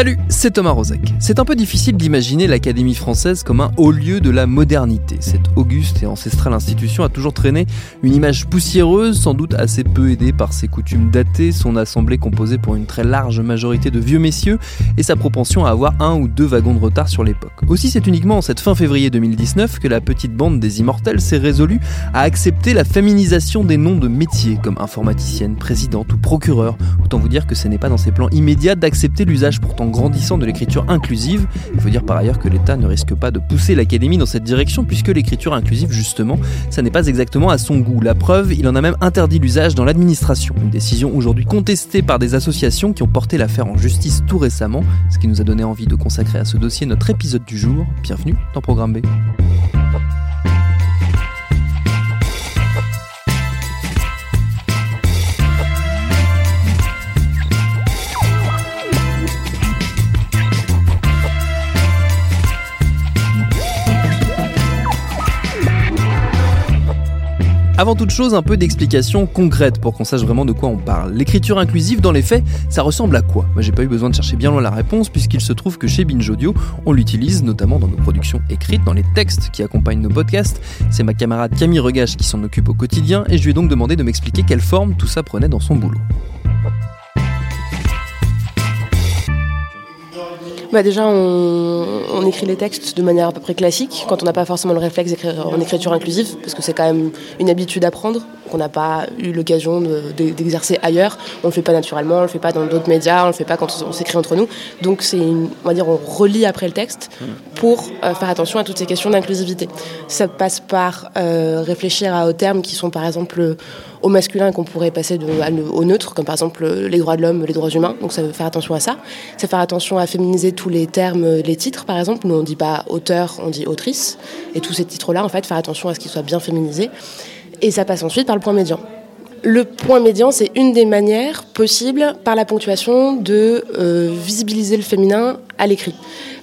Salut, c'est Thomas Rozek. C'est un peu difficile d'imaginer l'Académie française comme un haut lieu de la modernité. Cette auguste et ancestrale institution a toujours traîné une image poussiéreuse, sans doute assez peu aidée par ses coutumes datées, son assemblée composée pour une très large majorité de vieux messieurs et sa propension à avoir un ou deux wagons de retard sur l'époque. Aussi, c'est uniquement en cette fin février 2019 que la petite bande des immortels s'est résolue à accepter la féminisation des noms de métiers comme informaticienne, présidente ou procureur. Autant vous dire que ce n'est pas dans ses plans immédiats d'accepter l'usage pourtant grandissant de l'écriture inclusive. Il faut dire par ailleurs que l'État ne risque pas de pousser l'Académie dans cette direction puisque l'écriture inclusive, justement, ça n'est pas exactement à son goût. La preuve, il en a même interdit l'usage dans l'administration. Une décision aujourd'hui contestée par des associations qui ont porté l'affaire en justice tout récemment, ce qui nous a donné envie de consacrer à ce dossier notre épisode du jour. Bienvenue dans Programme B. Avant toute chose, un peu d'explication concrète pour qu'on sache vraiment de quoi on parle. L'écriture inclusive, dans les faits, ça ressemble à quoi? Moi, j'ai pas eu besoin de chercher bien loin la réponse, puisqu'il se trouve que chez Binge Audio, on l'utilise notamment dans nos productions écrites, dans les textes qui accompagnent nos podcasts. C'est ma camarade Camille Regache qui s'en occupe au quotidien, et je lui ai donc demandé de m'expliquer quelle forme tout ça prenait dans son boulot. Bah Déjà, on, on, écrit les textes de manière à peu près classique, quand on n'a pas forcément le réflexe d'écrire en écriture inclusive, parce que c'est quand même une habitude à prendre, qu'on n'a pas eu l'occasion d'exercer de, ailleurs. On ne le fait pas naturellement, on ne le fait pas dans d'autres médias, on ne le fait pas quand on s'écrit entre nous. Donc, c'est on va dire, on relit après le texte pour euh, faire attention à toutes ces questions d'inclusivité. Ça passe par euh, réfléchir à, aux termes qui sont, par exemple, au masculin qu'on pourrait passer au neutre, comme par exemple les droits de l'homme, les droits humains. Donc ça veut faire attention à ça. Ça faire attention à féminiser tous les termes, les titres par exemple. Nous on dit pas auteur, on dit autrice. Et tous ces titres-là, en fait, faire attention à ce qu'ils soient bien féminisés. Et ça passe ensuite par le point médian. Le point médian, c'est une des manières possibles par la ponctuation de euh, visibiliser le féminin à l'écrit.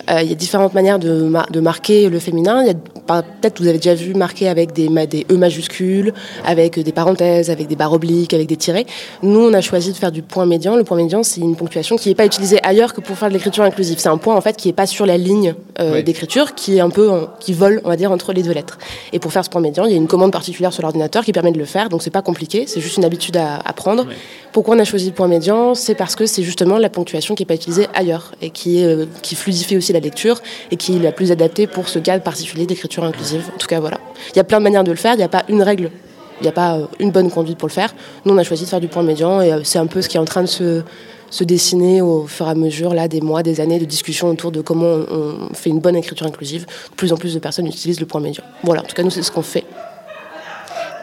Euh, il y a différentes manières de, de marquer le féminin. Peut-être vous avez déjà vu marquer avec des, des, E majuscules, avec des parenthèses, avec des barres obliques, avec des tirets. Nous, on a choisi de faire du point médian. Le point médian, c'est une ponctuation qui n'est pas utilisée ailleurs que pour faire de l'écriture inclusive. C'est un point en fait qui n'est pas sur la ligne euh, oui. d'écriture, qui est un peu en, qui vole, on va dire, entre les deux lettres. Et pour faire ce point médian, il y a une commande particulière sur l'ordinateur qui permet de le faire. Donc c'est pas compliqué, c'est juste une habitude à, à prendre. Oui. Pourquoi on a choisi le point médian? C'est parce que c'est justement la ponctuation qui n'est pas utilisée ailleurs et qui, est, euh, qui fluidifie aussi la lecture et qui est la plus adaptée pour ce cadre particulier d'écriture inclusive. En tout cas, voilà. Il y a plein de manières de le faire, il n'y a pas une règle, il n'y a pas une bonne conduite pour le faire. Nous, on a choisi de faire du point médian et c'est un peu ce qui est en train de se, se dessiner au fur et à mesure là, des mois, des années de discussion autour de comment on, on fait une bonne écriture inclusive. De plus en plus de personnes utilisent le point médian. Voilà, en tout cas, nous, c'est ce qu'on fait.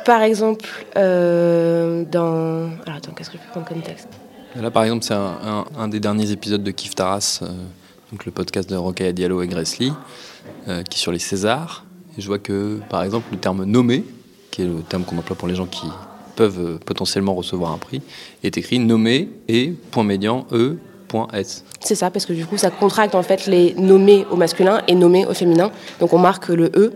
Par exemple, euh, dans. Alors, attends, qu'est-ce que je peux prendre comme texte? Là, par exemple, c'est un, un, un, des derniers épisodes de Kif Taras. Euh le podcast de Rocaille Diallo et Lee, euh, qui est sur les Césars. Je vois que, par exemple, le terme nommé, qui est le terme qu'on emploie pour les gens qui peuvent potentiellement recevoir un prix, est écrit nommé et point médian E. C'est ça, parce que du coup, ça contracte en fait les nommés au masculin et nommés au féminin. Donc on marque le E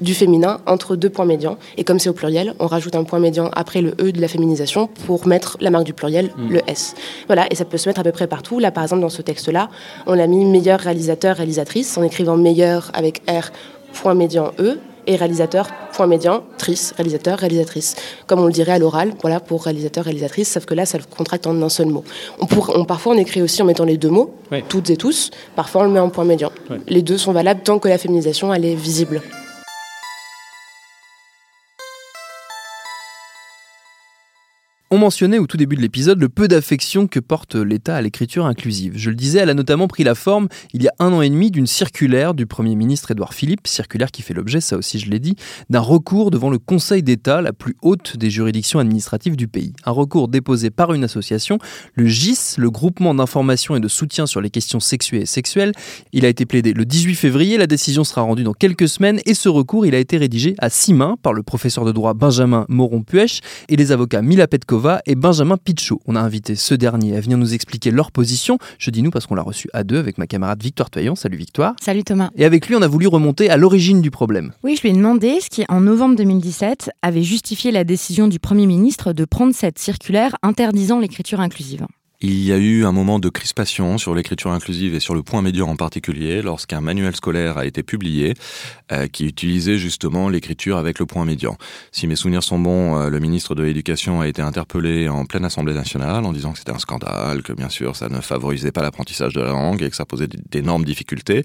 du féminin entre deux points médians. Et comme c'est au pluriel, on rajoute un point médian après le E de la féminisation pour mettre la marque du pluriel, Mm. le S. Voilà, et ça peut se mettre à peu près partout. Là, par exemple, dans ce texte-là, on a mis meilleur réalisateur, réalisatrice, en écrivant meilleur avec R, point médian E, et réalisateur, point médian, trice, réalisateur, réalisatrice. Comme on le dirait à l'oral, voilà, pour réalisateur, réalisatrice, sauf que là, ça le contracte en un seul mot. On pour- on- parfois, on écrit aussi en mettant les deux mots, toutes et tous. Parfois, on le met en point médian. Les deux sont valables tant que la féminisation, elle est visible. On mentionnait au tout début de l'épisode le peu d'affection que porte l'État à l'écriture inclusive. Je le disais, elle a notamment pris la forme, il y a un an et demi, d'une circulaire du Premier ministre Édouard Philippe, circulaire qui fait l'objet, ça aussi je l'ai dit, d'un recours devant le Conseil d'État, la plus haute des juridictions administratives du pays. Un recours déposé par une association, le GIS, le groupement d'information et de soutien sur les questions sexuées et sexuelles. Il a été plaidé le 18 février, la décision sera rendue dans quelques semaines et ce recours, il a été rédigé à six mains par le professeur de droit Benjamin Moron-Puech et les avocats Mila Et Benjamin Pichot. On a invité ce dernier à venir nous expliquer leur position. Je dis nous parce qu'on l'a reçu à deux avec ma camarade Victoire Toyon. Salut Victoire. Salut Thomas. Et avec lui, on a voulu remonter à l'origine du problème. Oui, je lui ai demandé ce qui, en novembre 2017, avait justifié la décision du Premier ministre de prendre cette circulaire interdisant l'écriture inclusive. Il y a eu un moment de crispation sur l'écriture inclusive et sur le point médian en particulier lorsqu'un manuel scolaire a été publié euh, qui utilisait justement l'écriture avec le point médian. Si mes souvenirs sont bons, euh, le ministre de l'Éducation a été interpellé en pleine Assemblée nationale en disant que c'était un scandale, que bien sûr ça ne favorisait pas l'apprentissage de la langue et que ça posait d'énormes difficultés.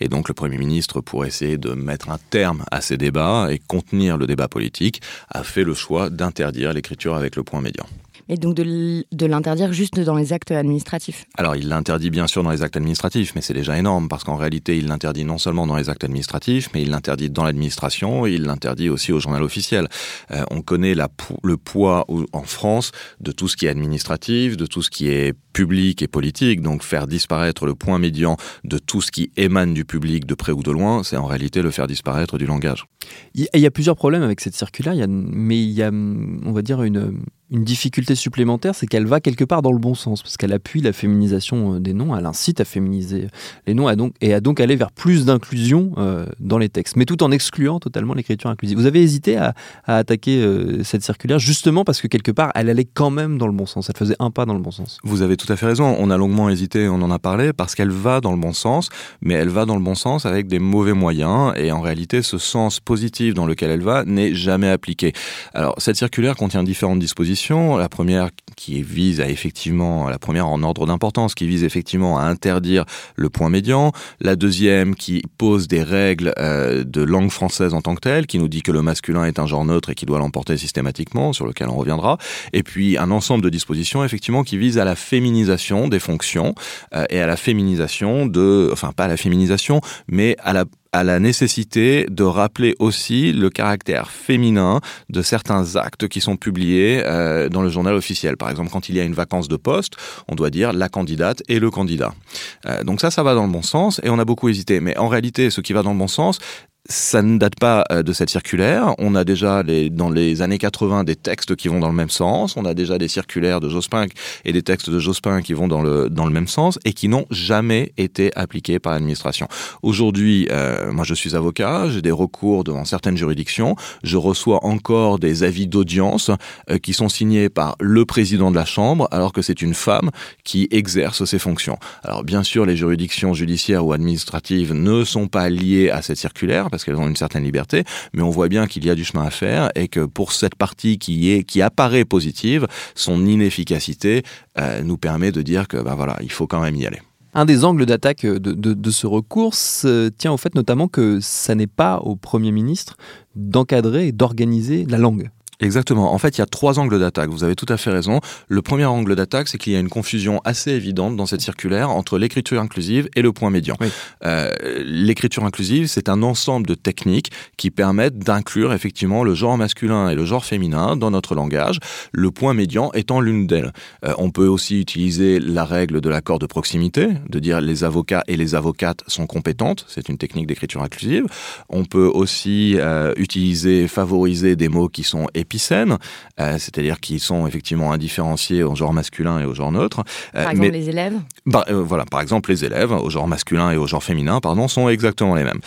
Et donc le Premier ministre, pour essayer de mettre un terme à ces débats et contenir le débat politique, a fait le choix d'interdire l'écriture avec le point médian. Et donc de de l'interdire juste dans les actes administratifs. Alors, il l'interdit bien sûr dans les actes administratifs, mais c'est déjà énorme parce qu'en réalité, il l'interdit non seulement dans les actes administratifs, mais il l'interdit dans l'administration et il l'interdit aussi au journal officiel. Euh, on connaît la, le poids en France de tout ce qui est administratif, de tout ce qui est public et politique. Donc, faire disparaître le point médian de tout ce qui émane du public de près ou de loin, c'est en réalité le faire disparaître du langage. Il y a- plusieurs problèmes avec cette circulaire, mais il y a, on va dire, une, une difficulté supplémentaire, c'est qu'elle va quelque part dans le bon sens, parce qu'elle appuie la féminisation euh, des noms, elle incite à féminiser les noms donc, et à donc aller vers plus d'inclusion euh, dans les textes, mais tout en excluant totalement l'écriture inclusive. Vous avez hésité à, à attaquer euh, cette circulaire justement parce que quelque part, elle allait quand même dans le bon sens, elle faisait un pas dans le bon sens. Vous avez tout à fait raison. On a longuement hésité, on en a parlé, parce qu'elle va dans le bon sens, mais elle va dans le bon sens avec des mauvais moyens, et en réalité, ce sens positif dans lequel elle va n'est jamais appliqué. Alors, cette circulaire contient différentes dispositions. La première qui vise à effectivement, la première en ordre d'importance, qui vise effectivement à interdire le point médian. La deuxième qui pose des règles euh, de langue française en tant que telle, qui nous dit que le masculin est un genre neutre et qui doit l'emporter systématiquement, sur lequel on reviendra. Et puis un ensemble de dispositions effectivement qui visent à la féminisation des fonctions euh, et à la féminisation de, enfin pas à la féminisation, mais à la à la nécessité de rappeler aussi le caractère féminin de certains actes qui sont publiés euh, dans le journal officiel. Par exemple, quand il y a une vacance de poste, on doit dire la candidate et le candidat. Euh, donc ça, ça va dans le bon sens et on a beaucoup hésité. Mais en réalité, ce qui va dans le bon sens, ça ne date pas euh, de cette circulaire. On a déjà les, dans les années 80 des textes qui vont dans le même sens. On a déjà des circulaires de Jospin et des textes de Jospin qui vont dans le, dans le même sens et qui n'ont jamais été appliqués par l'administration. Aujourd'hui, euh, moi je suis avocat, j'ai des recours devant certaines juridictions. Je reçois encore des avis d'audience euh, qui sont signés par le président de la Chambre alors que c'est une femme qui exerce ces fonctions. Alors bien sûr, les juridictions judiciaires ou administratives ne sont pas liées à cette circulaire parce qu'elles ont une certaine liberté, mais on voit bien qu'il y a du chemin à faire et que pour cette partie qui est qui apparaît positive, son inefficacité euh, nous permet de dire que ben voilà, il faut quand même y aller. Un des angles d'attaque de, de- ce recours se tient au fait notamment que ça n'est pas au Premier ministre d'encadrer et d'organiser la langue. Exactement. En fait, il y a trois angles d'attaque. Vous avez tout à fait raison. Le premier angle d'attaque, c'est qu'il y a une confusion assez évidente dans cette circulaire entre l'écriture inclusive et le point médian. Oui. Euh, l'écriture inclusive, c'est un ensemble de techniques qui permettent d'inclure effectivement le genre masculin et le genre féminin dans notre langage, le point médian étant l'une d'elles. Euh, on peut aussi utiliser la règle de l'accord de proximité, de dire les avocats et les avocates sont compétentes. C'est une technique d'écriture inclusive. On peut aussi euh, utiliser, favoriser des mots qui sont épicènes, c'est-à-dire qui sont effectivement indifférenciés au genre masculin et au genre neutre. Par exemple, les élèves bah, Voilà, par exemple, les élèves au genre masculin et au genre féminin, pardon, sont exactement les mêmes.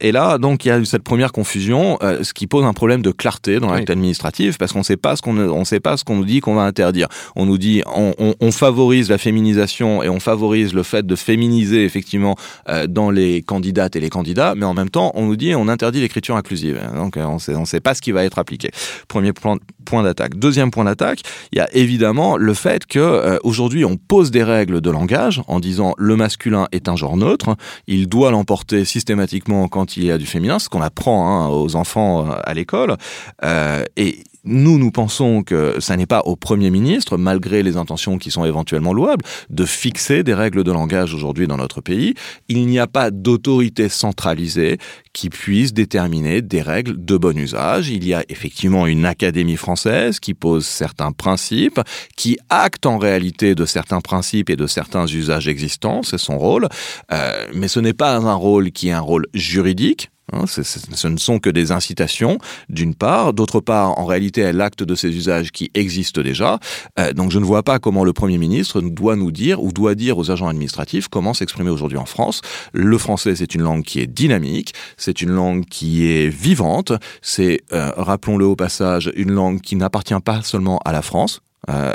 et là, donc, il y a eu cette première confusion, ce qui pose un problème de clarté dans l'acte administratif, parce qu'on ne sait pas ce qu'on on sait pas ce qu'on nous dit qu'on va interdire. On nous dit on, on, on, favorise la féminisation et on favorise le fait de féminiser effectivement euh, dans les candidates et les candidats, mais en même temps on nous dit on interdit l'écriture inclusive. Donc on sait, on sait pas ce qui va être appliqué. Premier point, d'attaque. Deuxième point d'attaque, il y a évidemment le fait que euh, aujourd'hui on pose des règles de langage en disant le masculin est un genre neutre, il doit l'emporter systématiquement quand il y a du féminin, ce qu'on apprend hein, aux enfants euh, à l'école. Euh, et nous, nous pensons que ça n'est pas au Premier ministre, malgré les intentions qui sont éventuellement louables, de fixer des règles de langage aujourd'hui dans notre pays. Il n'y a pas d'autorité centralisée qui puisse déterminer des règles de bon usage. Il y a effectivement une académie française qui pose certains principes, qui acte en réalité de certains principes et de certains usages existants, c'est son rôle, euh, mais ce n'est pas un rôle qui est un rôle juridique, Hein, ce ne sont que des incitations, d'une part. D'autre part, en réalité, elle acte de ces usages qui existent déjà. Euh, donc je ne vois pas comment le Premier ministre doit nous dire ou doit dire aux agents administratifs comment s'exprimer aujourd'hui en France. Le français, c'est une langue qui est dynamique, c'est une langue qui est vivante, c'est, euh, rappelons-le au passage, une langue qui n'appartient pas seulement à la France, euh,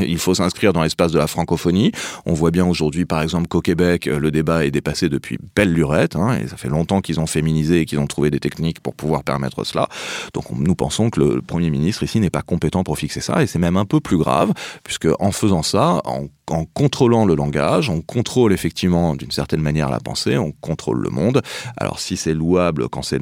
il faut s'inscrire dans l'espace de la francophonie. On voit bien aujourd'hui, par exemple, qu'au Québec, euh, le débat est dépassé depuis belle lurette, hein, et ça fait longtemps qu'ils ont féminisé et qu'ils ont trouvé des techniques pour pouvoir permettre cela. Donc nous pensons que le Premier ministre ici n'est pas compétent pour fixer ça, et c'est même un peu plus grave, puisque en faisant ça, en en contrôlant le langage, on contrôle effectivement d'une certaine manière la pensée, on contrôle le monde. Alors si c'est louable quand c'est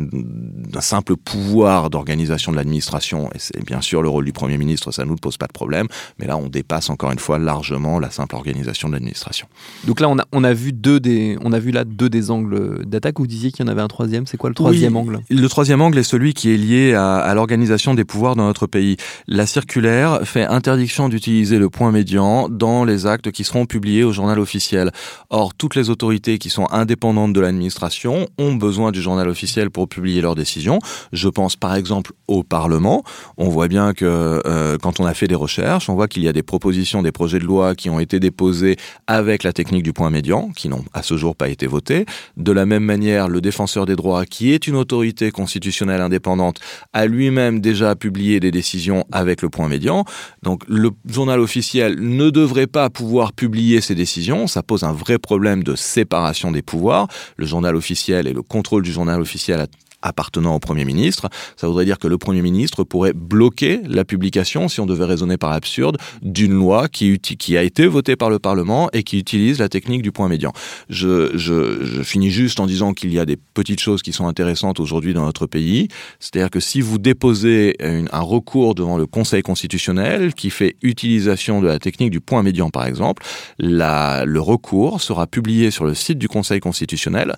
un simple pouvoir d'organisation de l'administration, et c'est bien sûr le rôle du Premier ministre, ça ne nous pose pas de problème, mais là on dépasse encore une fois largement la simple organisation de l'administration. Donc là on a, on a vu deux des, on a vu là deux des angles d'attaque, vous disiez qu'il y en avait un troisième, c'est quoi le troisième angle? Le troisième angle est celui qui est lié à, à l'organisation des pouvoirs dans notre pays. La circulaire fait interdiction d'utiliser le point médian dans les actes qui seront publiés au journal officiel. Or, toutes les autorités qui sont indépendantes de l'administration ont besoin du journal officiel pour publier leurs décisions. Je pense par exemple au Parlement. On voit bien que euh, quand on a fait des recherches, on voit qu'il y a des propositions, des projets de loi qui ont été déposés avec la technique du point médian, qui n'ont à ce jour pas été votés. De la même manière, le défenseur des droits, qui est une autorité constitutionnelle indépendante, a lui-même déjà publié des décisions avec le point médian. Donc le journal officiel ne devrait pas pouvoir pouvoir publier ses décisions. Ça pose un vrai problème de séparation des pouvoirs. Le journal officiel et le contrôle du journal officiel appartenant au Premier ministre. Ça voudrait dire que le Premier ministre pourrait bloquer la publication, si on devait raisonner par absurde, d'une loi qui, a été votée par le Parlement et qui utilise la technique du point médian. Je, je, je finis juste en disant qu'il y a des petites choses qui sont intéressantes aujourd'hui dans notre pays. C'est-à-dire que si vous déposez un recours devant le Conseil constitutionnel qui fait utilisation de la technique du point médian, par exemple, le recours sera publié sur le site du Conseil constitutionnel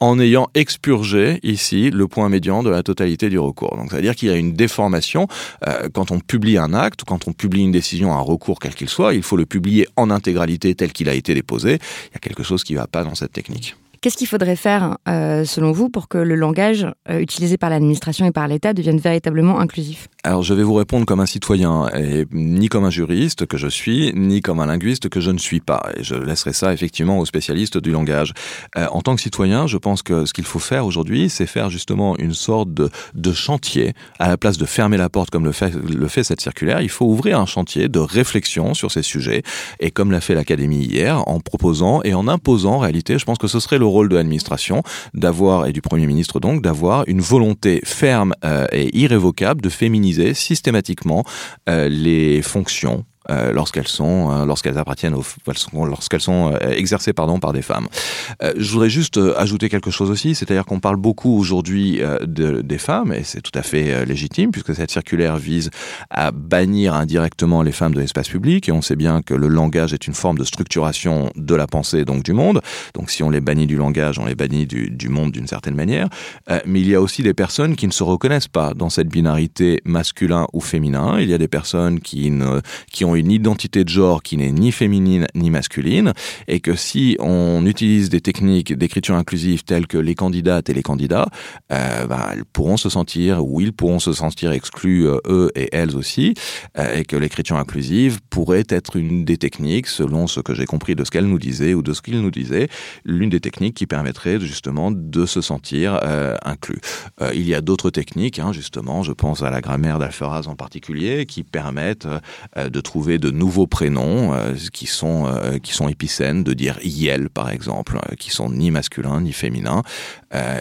en ayant expurgé ici le point médian de la totalité du recours. Donc, c'est-à-dire qu'il y a une déformation euh, quand on publie un acte, quand on publie une décision, un recours quel qu'il soit, il faut le publier en intégralité tel qu'il a été déposé. Il y a quelque chose qui ne va pas dans cette technique. Qu'est-ce qu'il faudrait faire, euh, selon vous, pour que le langage euh, utilisé par l'administration et par l'État devienne véritablement inclusif? Alors, je vais vous répondre comme un citoyen, et ni comme un juriste que je suis, ni comme un linguiste que je ne suis pas. Et je laisserai ça effectivement aux spécialistes du langage. Euh, en tant que citoyen, je pense que ce qu'il faut faire aujourd'hui, c'est faire justement une sorte de, chantier. À la place de fermer la porte comme le fait, cette circulaire, il faut ouvrir un chantier de réflexion sur ces sujets. Et comme l'a fait l'Académie hier, en proposant et en imposant, en réalité, je pense que ce serait le le rôle de l'administration d'avoir, et du Premier ministre donc, d'avoir une volonté ferme euh, et irrévocable de féminiser systématiquement euh, les fonctions euh, lorsqu'elles sont euh, lorsqu'elles appartiennent aux lorsqu'elles sont euh, exercées pardon par des femmes. je voudrais juste ajouter quelque chose aussi, c'est-à-dire qu'on parle beaucoup aujourd'hui de, des femmes et c'est tout à fait légitime puisque cette circulaire vise à bannir indirectement les femmes de l'espace public et on sait bien que le langage est une forme de structuration de la pensée donc du monde. Donc si on les bannit du langage, on les bannit du, du monde d'une certaine manière. mais il y a aussi des personnes qui ne se reconnaissent pas dans cette binarité masculin ou féminin. Il y a des personnes qui ne qui ont une identité de genre qui n'est ni féminine ni masculine, et que si on utilise des techniques d'écriture inclusive telles que les candidates et les candidats, euh, ben, elles pourront se sentir, ou ils pourront se sentir exclus, euh, eux et elles aussi, euh, et que l'écriture inclusive pourrait être une des techniques, selon ce que j'ai compris de ce qu'elle nous disait ou de ce qu'il nous disait, l'une des techniques qui permettrait justement de se sentir inclus. Il y a d'autres techniques, hein, justement, je pense à la grammaire d'Alferaz en particulier, qui permettent de trouver de nouveaux prénoms euh, qui sont euh, qui sont épicènes, de dire yel par exemple, euh, qui sont ni masculins ni féminins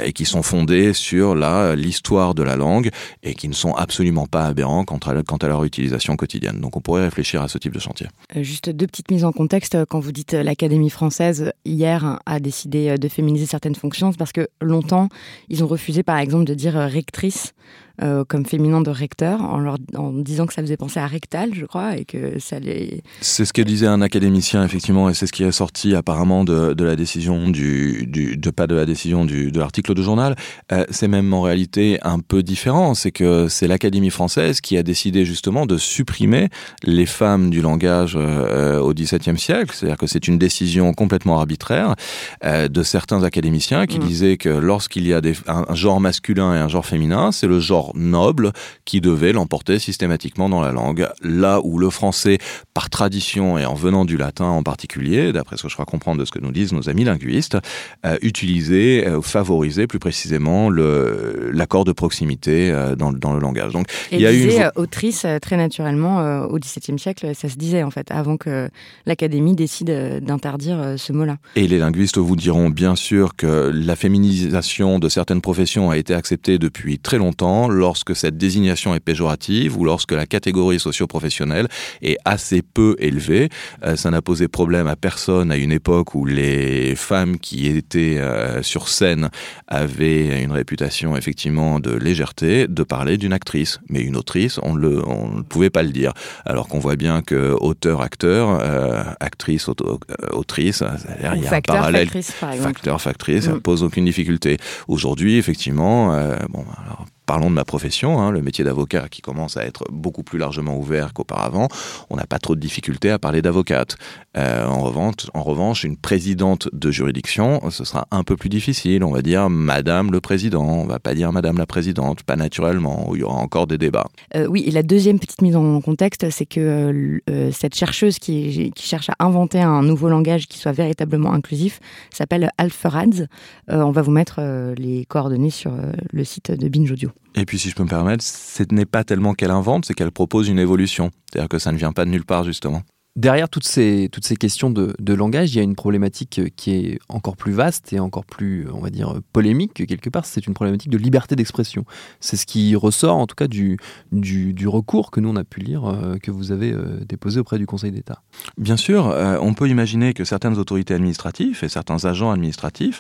et qui sont fondés sur la l'histoire de la langue et qui ne sont absolument pas aberrants quant à, quant à leur utilisation quotidienne. Donc on pourrait réfléchir à ce type de chantier. Juste deux petites mises en contexte. Quand vous dites l'Académie française, hier, a décidé de féminiser certaines fonctions, c'est parce que longtemps, ils ont refusé, par exemple, de dire rectrice euh, comme féminin de recteur, en, leur, en disant que ça faisait penser à rectal, je crois, et que ça les... C'est ce que disait un académicien, effectivement, et c'est ce qui est sorti apparemment de, de la décision du, du, de pas de la décision du, de l'article de journal. Euh, c'est même en réalité un peu différent. C'est que c'est l'Académie française qui a décidé justement de supprimer les femmes du langage euh, au XVIIe siècle. C'est-à-dire que c'est une décision complètement arbitraire de certains académiciens qui Mm. disaient que lorsqu'il y a des, un, un genre masculin et un genre féminin, c'est le genre noble qui devait l'emporter systématiquement dans la langue. Là où le français, par tradition et en venant du latin en particulier, d'après ce que je crois comprendre de ce que nous disent nos amis linguistes, euh, utilisait, euh, favorisait plus précisément l'accord de proximité euh, dans, le- dans le langage. Donc Et il y a une disait, euh, autrice euh, très naturellement au XVIIe siècle, ça se disait en fait, avant que l'Académie décide d'interdire ce mot-là. Et les linguistes vous diront bien sûr que la féminisation de certaines professions a été acceptée depuis très longtemps lorsque cette désignation est péjorative ou lorsque la catégorie socio-professionnelle est assez peu élevée. Euh, ça n'a posé problème à personne à une époque où les femmes qui étaient euh, sur scène avaient une réputation effectivement de légèreté de parler d'une actrice. Mais une autrice, on le- on ne pouvait pas le dire. Alors qu'on voit bien que auteur, acteur, euh, actrice, auto- autrice, il y a un facteur, parallèle factrice, par facteur, factrice, ça ne Mm. pose aucune difficulté. Aujourd'hui, effectivement, bon, alors, parlons de ma profession, hein, le métier d'avocat qui commence à être beaucoup plus largement ouvert qu'auparavant. On n'a pas trop de difficultés à parler d'avocate. Euh, en, revanche, une présidente de juridiction, ce sera un peu plus difficile. On va dire Madame le Président, on va pas dire Madame la Présidente, pas naturellement, il y aura encore des débats. Euh, oui, et la deuxième petite mise en contexte, c'est que euh, cette chercheuse qui, cherche à inventer un nouveau langage qui soit véritablement inclusif s'appelle Alferads. On va vous mettre les coordonnées sur le site de Binge Audio. Et puis, si je peux me permettre, ce n'est pas tellement qu'elle invente, c'est qu'elle propose une évolution. C'est-à-dire que ça ne vient pas de nulle part, justement. Derrière toutes ces, toutes ces questions de, de langage, il y a une problématique euh, qui est encore plus vaste et encore plus, on va dire, euh, polémique que quelque part. C'est une problématique de liberté d'expression. C'est ce qui ressort, en tout cas, du, du, recours que nous, on a pu lire, euh, que vous avez euh, déposé auprès du Conseil d'État. Bien sûr, euh, on peut imaginer que certaines autorités administratives et certains agents administratifs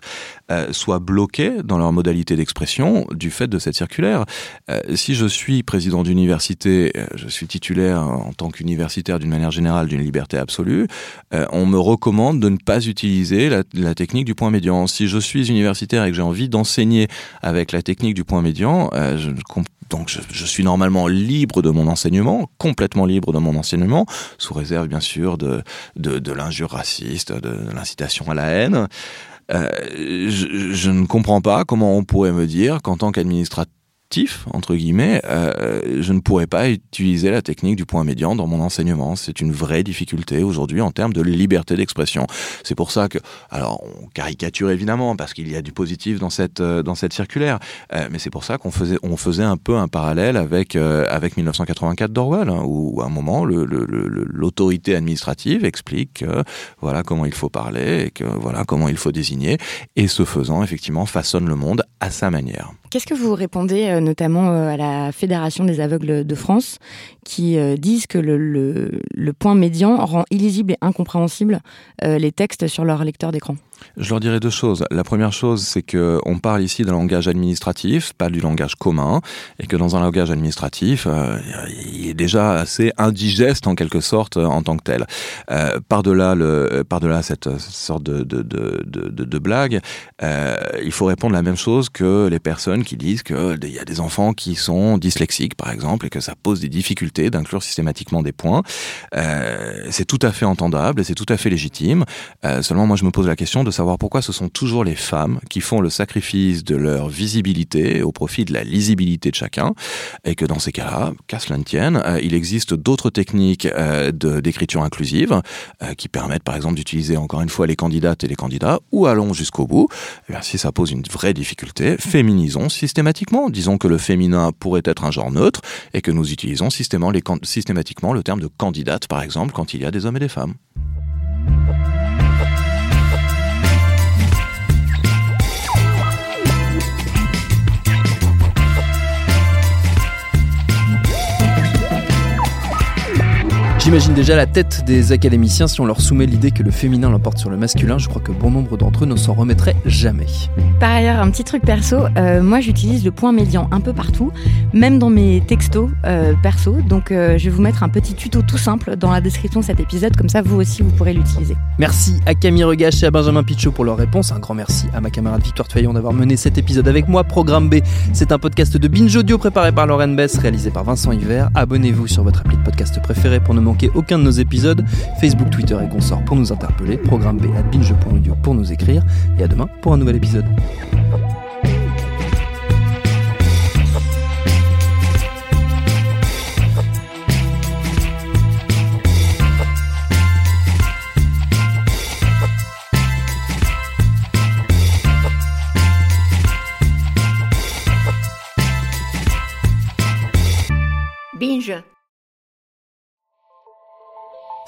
euh, soient bloqués dans leur modalité d'expression du fait de cette circulaire. Euh, si je suis président d'université, euh, je suis titulaire en tant qu'universitaire d'une manière générale d'une liberté absolue, euh, on me recommande de ne pas utiliser la, technique du point médian. Si je suis universitaire et que j'ai envie d'enseigner avec la technique du point médian, euh, donc je, suis normalement libre de mon enseignement, complètement libre de mon enseignement, sous réserve bien sûr de, de, l'injure raciste, de, l'incitation à la haine. Euh, je ne comprends pas comment on pourrait me dire qu'en tant qu'administrateur entre guillemets, euh, je ne pourrais pas utiliser la technique du point médian dans mon enseignement. C'est une vraie difficulté aujourd'hui en termes de liberté d'expression. C'est pour ça que, alors, caricature évidemment parce qu'il y a du positif dans cette euh, dans cette circulaire, euh, mais c'est pour ça qu'on faisait on faisait un peu un parallèle avec avec 1984 d'Orwell, hein, où à un moment l'autorité administrative explique que voilà comment il faut parler et que voilà comment il faut désigner, et ce faisant effectivement façonne le monde à sa manière. Qu'est-ce que vous répondez euh, notamment euh, à la Fédération des aveugles de France qui euh, disent que le, point médian rend illisible et incompréhensible les textes sur leur lecteur d'écran? Je leur dirais deux choses. La première chose, c'est que on parle ici d'un langage administratif, pas du langage commun, et que dans un langage administratif, euh, il est déjà assez indigeste en quelque sorte en tant que tel. Euh, par-delà le, par-delà cette, sorte de, de, de, blague, euh, il faut répondre la même chose que les personnes qui disent qu'il y a des enfants qui sont dyslexiques, par exemple, et que ça pose des difficultés d'inclure systématiquement des points. C'est tout à fait entendable et c'est tout à fait légitime. Seulement, moi, je me pose la question de savoir pourquoi ce sont toujours les femmes qui font le sacrifice de leur visibilité au profit de la lisibilité de chacun, et que dans ces cas-là, qu'à cela ne tienne, euh, il existe d'autres techniques euh, d'écriture inclusive euh, qui permettent, par exemple, d'utiliser encore une fois les candidates et les candidats, ou allons jusqu'au bout. Eh si ça pose une vraie difficulté, féminisons systématiquement. Disons que le féminin pourrait être un genre neutre et que nous utilisons systématiquement le terme de candidate, par exemple, quand il y a des hommes et des femmes. J'imagine déjà la tête des académiciens si on leur soumet l'idée que le féminin l'emporte sur le masculin. Je crois que bon nombre d'entre eux ne s'en remettraient jamais. Par ailleurs, un petit truc perso, euh, moi j'utilise le point médian un peu partout, même dans mes textos euh, perso. Donc euh, je vais vous mettre un petit tuto tout simple dans la description de cet épisode, comme ça vous aussi vous pourrez l'utiliser. Merci à Camille Regache et à Benjamin Pichot pour leur réponse. Un grand merci à ma camarade Victoire Tuaillon d'avoir mené cet épisode avec moi. Programme B, c'est un podcast de Binge Audio préparé par Lauren Bess, réalisé par Vincent Hiver. Abonnez-vous sur votre appli de podcast préféré pour ne manquer aucun de nos épisodes. Facebook, Twitter et consorts pour nous interpeller. Programme B à binge.audio pour nous écrire. Et à demain pour un nouvel épisode.